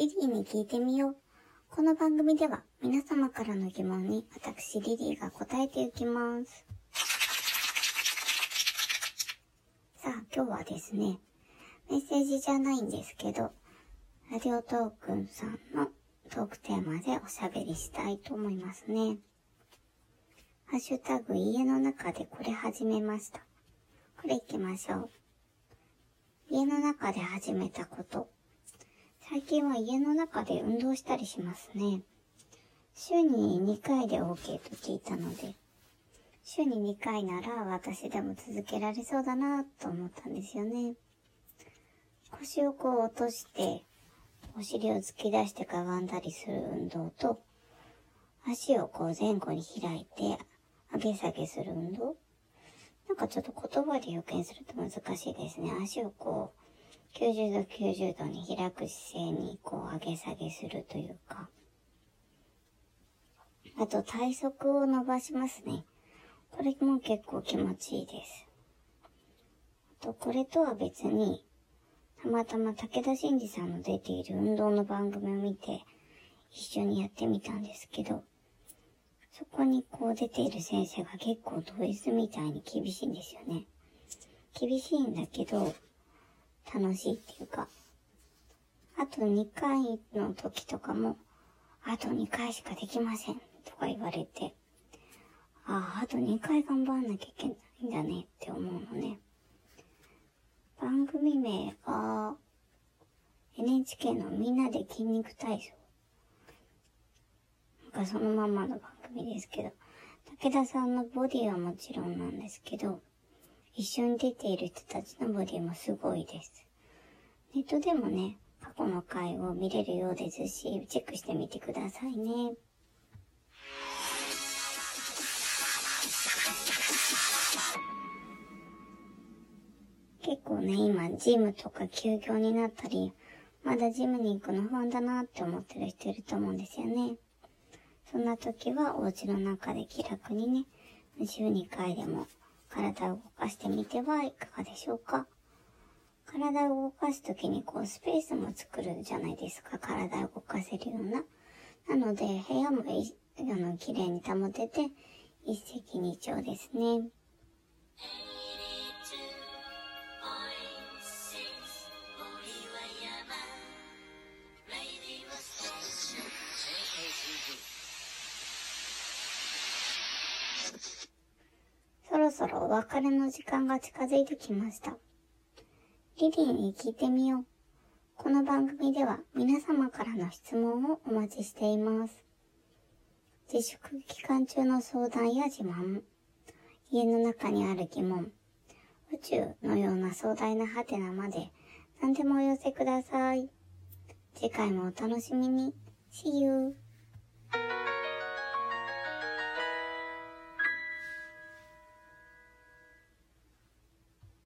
リリーに聞いてみよう。この番組では皆様からの疑問に私リリーが答えていきます。さあ、今日はですね、メッセージじゃないんですけど、ラディオトークンさんのトークテーマでおしゃべりしたいと思いますね。ハッシュタグ家の中でこれ始めました。これ行きましょう。家の中で始めたこと。最近は家の中で運動したりしますね。週に2回で OK と聞いたので、週に2回なら私でも続けられそうだなと思ったんですよね。腰をこう落として、お尻を突き出してかがんだりする運動と、足をこう前後に開いて上げ下げする運動。なんかちょっと言葉で表現すると難しいですね。足をこう、90度90度に開く姿勢にこう上げ下げするというか。あと体側を伸ばしますね。これも結構気持ちいいです。あとこれとは別に、たまたま武田真治さんの出ている運動の番組を見て、一緒にやってみたんですけど、そこにこう出ている先生が結構ド S みたいに厳しいんですよね。厳しいんだけど、楽しいっていうか、あと2回の時とかも、あと2回しかできませんとか言われて、ああ、あと2回頑張んなきゃいけないんだねって思うのね。番組名が NHK のみんなで筋肉体操。なんかそのままの番組ですけど、武田さんのボディはもちろんなんですけど、一緒に出ている人たちのボディもすごいです。ネットでもね、過去の回を見れるようですし、チェックしてみてくださいね。結構ね、今、ジムとか休業になったり、まだジムに行くの不安だなって思ってる人いると思うんですよね。そんな時はお家の中で気楽にね、週2回でも体を動かしてみてはいかがでしょうか？体を動かす時にこうスペースも作るじゃないですか。体を動かせるような。なので部屋もいあの綺麗に保てて一石二鳥ですね。そろお別れの時間が近づいてきました。リリーに聞いてみよう。この番組では皆様からの質問をお待ちしています。自粛期間中の相談や自慢、家の中にある疑問、宇宙のような壮大なハテナまで何でもお寄せください。次回もお楽しみに。See you!